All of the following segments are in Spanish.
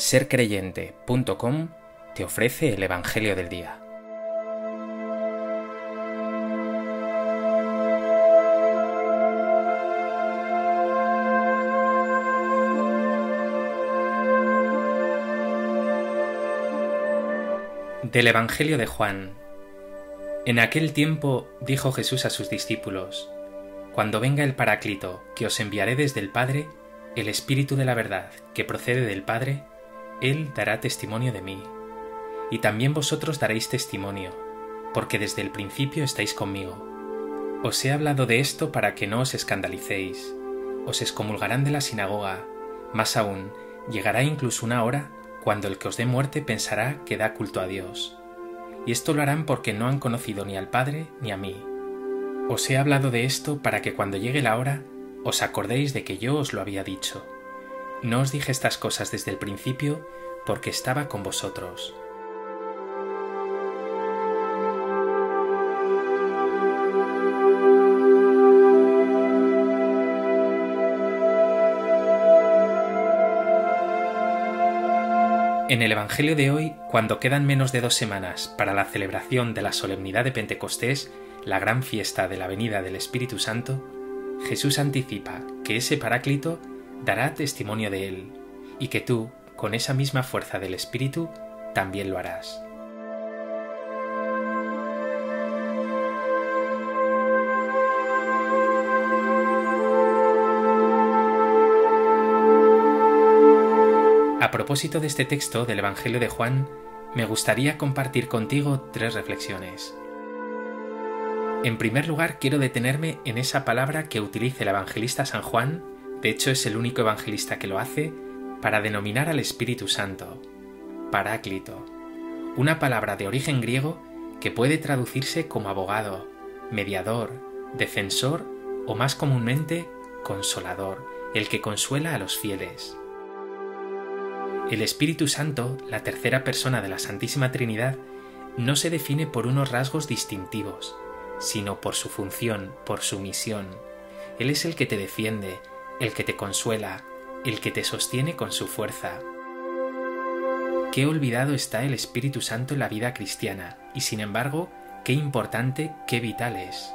sercreyente.com te ofrece el Evangelio del Día. Del Evangelio de Juan. En aquel tiempo dijo Jesús a sus discípulos, Cuando venga el Paráclito, que os enviaré desde el Padre, el Espíritu de la verdad, que procede del Padre, Él dará testimonio de mí. Y también vosotros daréis testimonio, porque desde el principio estáis conmigo. Os he hablado de esto para que no os escandalicéis. Os excomulgarán de la sinagoga. Más aún, llegará incluso una hora cuando el que os dé muerte pensará que da culto a Dios. Y esto lo harán porque no han conocido ni al Padre ni a mí. Os he hablado de esto para que cuando llegue la hora os acordéis de que yo os lo había dicho. No os dije estas cosas desde el principio porque estaba con vosotros. En el Evangelio de hoy, cuando quedan menos de dos semanas para la celebración de la solemnidad de Pentecostés, la gran fiesta de la venida del Espíritu Santo, Jesús anticipa que ese Paráclito dará testimonio de él y que tú, con esa misma fuerza del Espíritu, también lo harás. A propósito de este texto del Evangelio de Juan, me gustaría compartir contigo tres reflexiones. En primer lugar, quiero detenerme en esa palabra que utiliza el evangelista San Juan, de hecho es el único evangelista que lo hace, para denominar al Espíritu Santo, Paráclito, una palabra de origen griego que puede traducirse como abogado, mediador, defensor o más comúnmente consolador, el que consuela a los fieles. El Espíritu Santo, la tercera persona de la Santísima Trinidad, no se define por unos rasgos distintivos, sino por su función, por su misión. Él es el que te defiende, el que te consuela, el que te sostiene con su fuerza. Qué olvidado está el Espíritu Santo en la vida cristiana, y sin embargo, qué importante, qué vital es.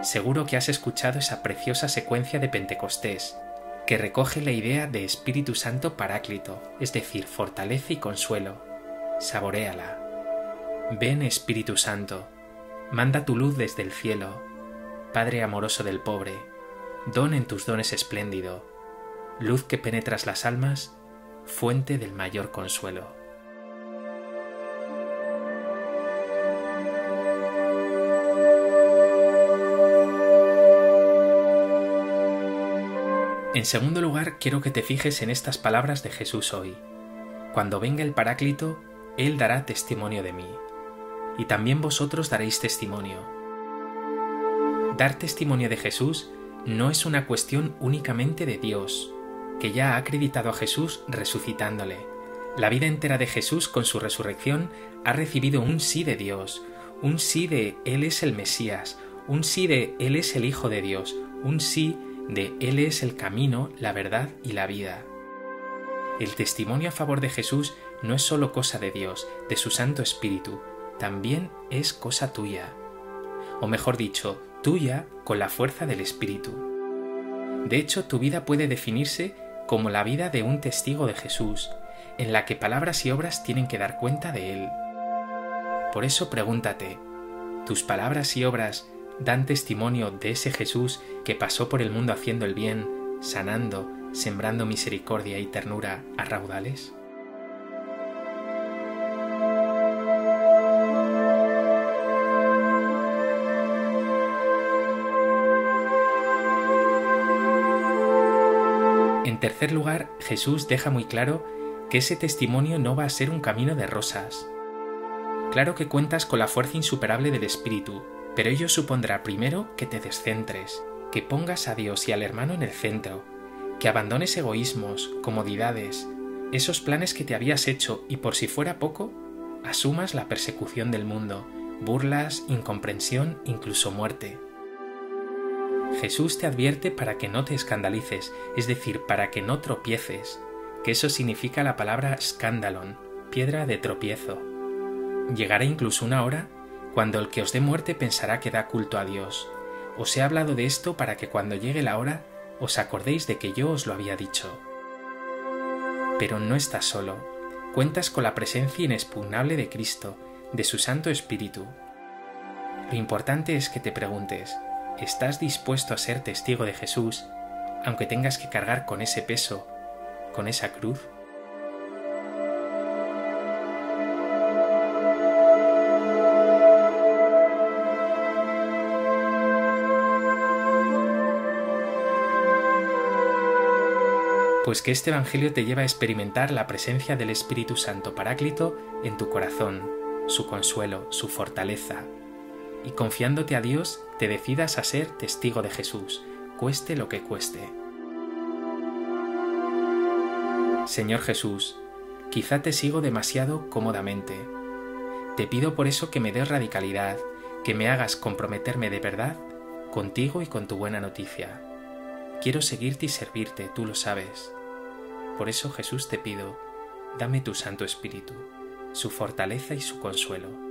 Seguro que has escuchado esa preciosa secuencia de Pentecostés, que recoge la idea de Espíritu Santo Paráclito, es decir, fortaleza y consuelo. Saboréala. Ven Espíritu Santo, Manda tu luz desde el cielo, Padre amoroso del pobre, don en tus dones espléndido, luz que penetras las almas, fuente del mayor consuelo. En segundo lugar, quiero que te fijes en estas palabras de Jesús hoy. Cuando venga el Paráclito, Él dará testimonio de mí y también vosotros daréis testimonio. Dar testimonio de Jesús no es una cuestión únicamente de Dios, que ya ha acreditado a Jesús resucitándole. La vida entera de Jesús con su resurrección ha recibido un sí de Dios, un sí de Él es el Mesías, un sí de Él es el Hijo de Dios, un sí de Él es el camino, la verdad y la vida. El testimonio a favor de Jesús no es solo cosa de Dios, de su Santo Espíritu, también es cosa tuya, o mejor dicho, tuya con la fuerza del Espíritu. De hecho, tu vida puede definirse como la vida de un testigo de Jesús, en la que palabras y obras tienen que dar cuenta de Él. Por eso pregúntate, ¿tus palabras y obras dan testimonio de ese Jesús que pasó por el mundo haciendo el bien, sanando, sembrando misericordia y ternura a raudales? Tercer lugar, Jesús deja muy claro que ese testimonio no va a ser un camino de rosas. Claro que cuentas con la fuerza insuperable del Espíritu, pero ello supondrá primero que te descentres, que pongas a Dios y al hermano en el centro, que abandones egoísmos, comodidades, esos planes que te habías hecho y por si fuera poco, asumas la persecución del mundo, burlas, incomprensión, incluso muerte. Jesús te advierte para que no te escandalices, es decir, para que no tropieces, que eso significa la palabra scandalon, piedra de tropiezo. Llegará incluso una hora cuando el que os dé muerte pensará que da culto a Dios. Os he hablado de esto para que cuando llegue la hora os acordéis de que yo os lo había dicho. Pero no estás solo, cuentas con la presencia inexpugnable de Cristo, de su Santo Espíritu. Lo importante es que te preguntes, ¿estás dispuesto a ser testigo de Jesús, aunque tengas que cargar con ese peso, con esa cruz? pues que este Evangelio te lleva a experimentar la presencia del Espíritu Santo Paráclito en tu corazón, su consuelo, su fortaleza, y confiándote a Dios te decidas a ser testigo de Jesús, cueste lo que cueste. Señor Jesús, quizá te sigo demasiado cómodamente. Te pido por eso que me des radicalidad, que me hagas comprometerme de verdad contigo y con tu buena noticia. Quiero seguirte y servirte, tú lo sabes. Por eso Jesús te pido, dame tu Santo Espíritu, su fortaleza y su consuelo